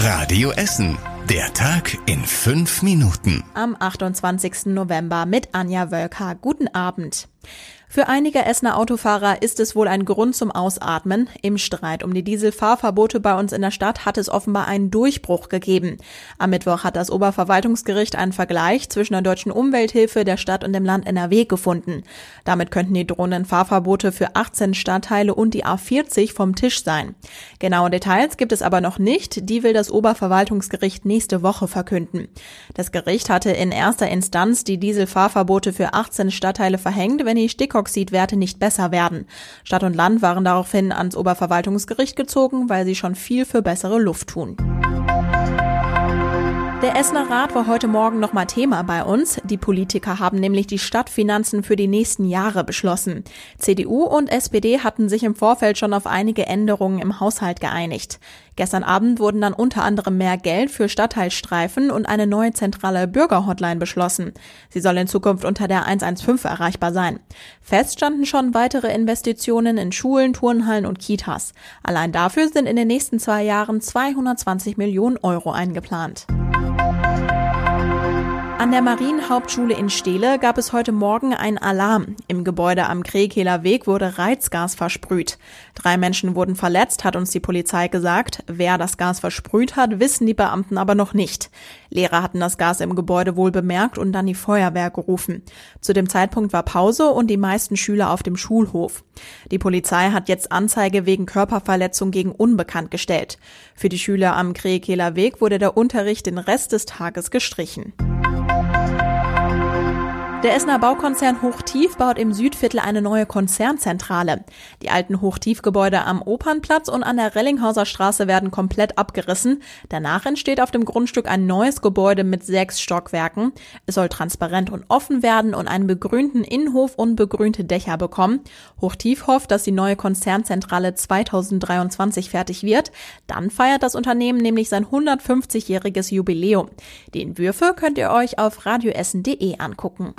Radio Essen. Der Tag in fünf Minuten. Am 28. November mit Anja Wölker. Guten Abend. Für einige Essener Autofahrer ist es wohl ein Grund zum Ausatmen. Im Streit um die Dieselfahrverbote bei uns in der Stadt hat es offenbar einen Durchbruch gegeben. Am Mittwoch hat das Oberverwaltungsgericht einen Vergleich zwischen der deutschen Umwelthilfe, der Stadt und dem Land NRW gefunden. Damit könnten die drohenden Fahrverbote für 18 Stadtteile und die A40 vom Tisch sein. Genaue Details gibt es aber noch nicht. Die will das Oberverwaltungsgericht nächste Woche verkünden. Das Gericht hatte in erster Instanz die Dieselfahrverbote für 18 Stadtteile verhängt, wenn die Stickoxid Stickoxidwerte nicht besser werden. Stadt und Land waren daraufhin ans Oberverwaltungsgericht gezogen, weil sie schon viel für bessere Luft tun. Der Essener Rat war heute Morgen nochmal Thema bei uns. Die Politiker haben nämlich die Stadtfinanzen für die nächsten Jahre beschlossen. CDU und SPD hatten sich im Vorfeld schon auf einige Änderungen im Haushalt geeinigt. Gestern Abend wurden dann unter anderem mehr Geld für Stadtteilstreifen und eine neue zentrale Bürgerhotline beschlossen. Sie soll in Zukunft unter der 115 erreichbar sein. Fest standen schon weitere Investitionen in Schulen, Turnhallen und Kitas. Allein dafür sind in den nächsten zwei Jahren 220 Millionen Euro eingeplant. An der Marienhauptschule in Steele gab es heute Morgen einen Alarm. Im Gebäude am Krekeler Weg wurde Reizgas versprüht. Drei Menschen wurden verletzt, hat uns die Polizei gesagt. Wer das Gas versprüht hat, wissen die Beamten aber noch nicht. Lehrer hatten das Gas im Gebäude wohl bemerkt und dann die Feuerwehr gerufen. Zu dem Zeitpunkt war Pause und die meisten Schüler auf dem Schulhof. Die Polizei hat jetzt Anzeige wegen Körperverletzung gegen Unbekannt gestellt. Für die Schüler am Krekeler Weg wurde der Unterricht den Rest des Tages gestrichen. Der Essener Baukonzern Hochtief baut im Südviertel eine neue Konzernzentrale. Die alten Hochtiefgebäude am Opernplatz und an der Rellinghauser Straße werden komplett abgerissen. Danach entsteht auf dem Grundstück ein neues Gebäude mit sechs Stockwerken. Es soll transparent und offen werden und einen begrünten Innenhof und begrünte Dächer bekommen. Hochtief hofft, dass die neue Konzernzentrale 2023 fertig wird. Dann feiert das Unternehmen nämlich sein 150-jähriges Jubiläum. Die Entwürfe könnt ihr euch auf radioessen.de angucken.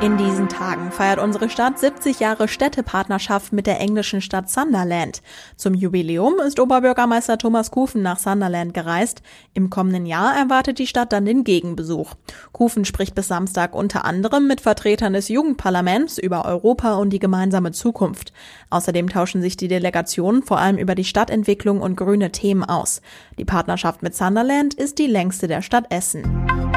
In diesen Tagen feiert unsere Stadt 70 Jahre Städtepartnerschaft mit der englischen Stadt Sunderland. Zum Jubiläum ist Oberbürgermeister Thomas Kufen nach Sunderland gereist. Im kommenden Jahr erwartet die Stadt dann den Gegenbesuch. Kufen spricht bis Samstag unter anderem mit Vertretern des Jugendparlaments über Europa und die gemeinsame Zukunft. Außerdem tauschen sich die Delegationen vor allem über die Stadtentwicklung und grüne Themen aus. Die Partnerschaft mit Sunderland ist die längste der Stadt Essen.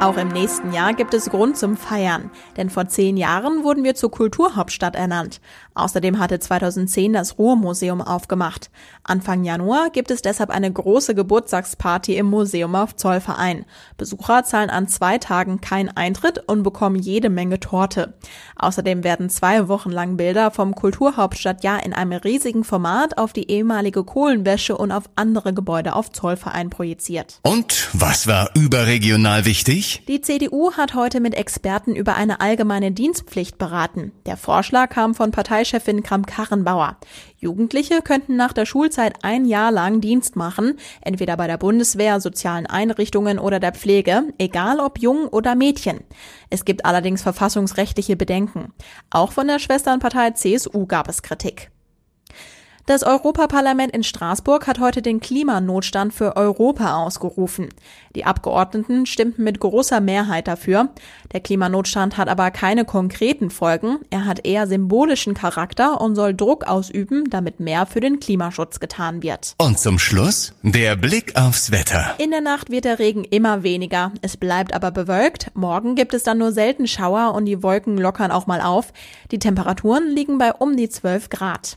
Auch im nächsten Jahr gibt es Grund zum Feiern, denn vor zehn Jahren wurden wir zur Kulturhauptstadt ernannt. Außerdem hatte 2010 das Ruhrmuseum aufgemacht. Anfang Januar gibt es deshalb eine große Geburtstagsparty im Museum auf Zollverein. Besucher zahlen an zwei Tagen keinen Eintritt und bekommen jede Menge Torte. Außerdem werden zwei Wochen lang Bilder vom Kulturhauptstadtjahr in einem riesigen Format auf die ehemalige Kohlenwäsche und auf andere Gebäude auf Zollverein projiziert. Und was war überregional wichtig? Die CDU hat heute mit Experten über eine allgemeine Dienstpflicht beraten. Der Vorschlag kam von Parteichefin Kramp-Karrenbauer. Jugendliche könnten nach der Schulzeit ein Jahr lang Dienst machen, entweder bei der Bundeswehr, sozialen Einrichtungen oder der Pflege, egal ob jung oder Mädchen. Es gibt allerdings verfassungsrechtliche Bedenken. Auch von der Schwesternpartei CSU gab es Kritik. Das Europaparlament in Straßburg hat heute den Klimanotstand für Europa ausgerufen. Die Abgeordneten stimmten mit großer Mehrheit dafür. Der Klimanotstand hat aber keine konkreten Folgen. Er hat eher symbolischen Charakter und soll Druck ausüben, damit mehr für den Klimaschutz getan wird. Und zum Schluss der Blick aufs Wetter. In der Nacht wird der Regen immer weniger. Es bleibt aber bewölkt. Morgen gibt es dann nur selten Schauer und die Wolken lockern auch mal auf. Die Temperaturen liegen bei um die 12 Grad.